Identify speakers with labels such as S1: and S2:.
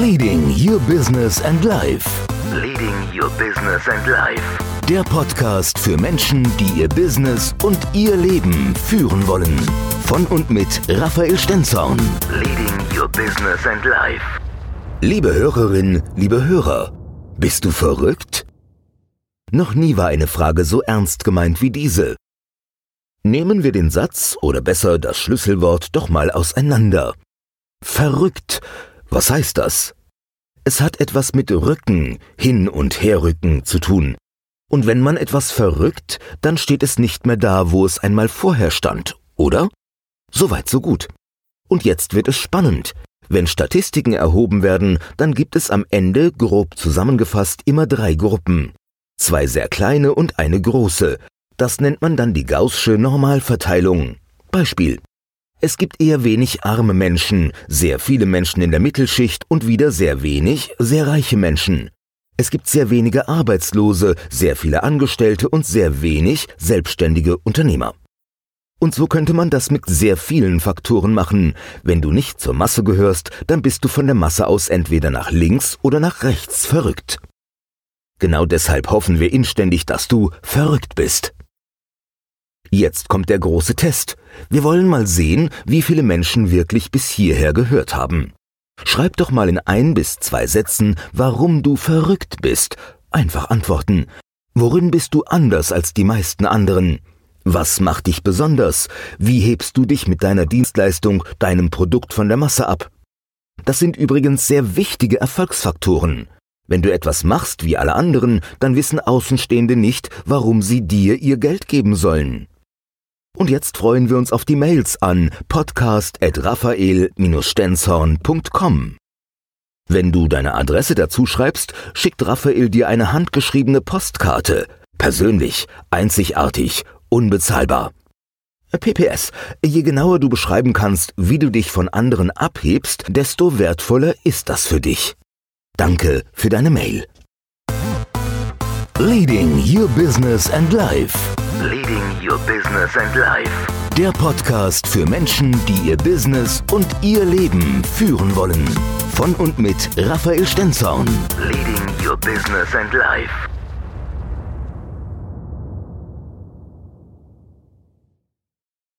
S1: Leading Your Business and Life.
S2: Leading Your Business and Life.
S1: Der Podcast für Menschen, die ihr Business und ihr Leben führen wollen. Von und mit Raphael Stenzhorn.
S2: Leading Your Business and Life.
S1: Liebe Hörerin, liebe Hörer, bist du verrückt? Noch nie war eine Frage so ernst gemeint wie diese. Nehmen wir den Satz oder besser das Schlüsselwort doch mal auseinander. Verrückt. Was heißt das? Es hat etwas mit Rücken, hin und herrücken zu tun. Und wenn man etwas verrückt, dann steht es nicht mehr da, wo es einmal vorher stand, oder? Soweit so gut. Und jetzt wird es spannend. Wenn Statistiken erhoben werden, dann gibt es am Ende, grob zusammengefasst, immer drei Gruppen. Zwei sehr kleine und eine große. Das nennt man dann die Gaußsche Normalverteilung. Beispiel. Es gibt eher wenig arme Menschen, sehr viele Menschen in der Mittelschicht und wieder sehr wenig sehr reiche Menschen. Es gibt sehr wenige Arbeitslose, sehr viele Angestellte und sehr wenig selbstständige Unternehmer. Und so könnte man das mit sehr vielen Faktoren machen. Wenn du nicht zur Masse gehörst, dann bist du von der Masse aus entweder nach links oder nach rechts verrückt. Genau deshalb hoffen wir inständig, dass du verrückt bist. Jetzt kommt der große Test. Wir wollen mal sehen, wie viele Menschen wirklich bis hierher gehört haben. Schreib doch mal in ein bis zwei Sätzen, warum du verrückt bist. Einfach antworten. Worin bist du anders als die meisten anderen? Was macht dich besonders? Wie hebst du dich mit deiner Dienstleistung, deinem Produkt von der Masse ab? Das sind übrigens sehr wichtige Erfolgsfaktoren. Wenn du etwas machst wie alle anderen, dann wissen Außenstehende nicht, warum sie dir ihr Geld geben sollen. Und jetzt freuen wir uns auf die Mails an podcast.raphael-stenzhorn.com. Wenn du deine Adresse dazu schreibst, schickt Raphael dir eine handgeschriebene Postkarte. Persönlich, einzigartig, unbezahlbar. PPS. Je genauer du beschreiben kannst, wie du dich von anderen abhebst, desto wertvoller ist das für dich. Danke für deine Mail. Leading Your Business and Life.
S2: Leading Your Business and Life.
S1: Der Podcast für Menschen, die ihr Business und ihr Leben führen wollen. Von und mit Raphael Stenzhorn.
S2: Leading Your Business and Life.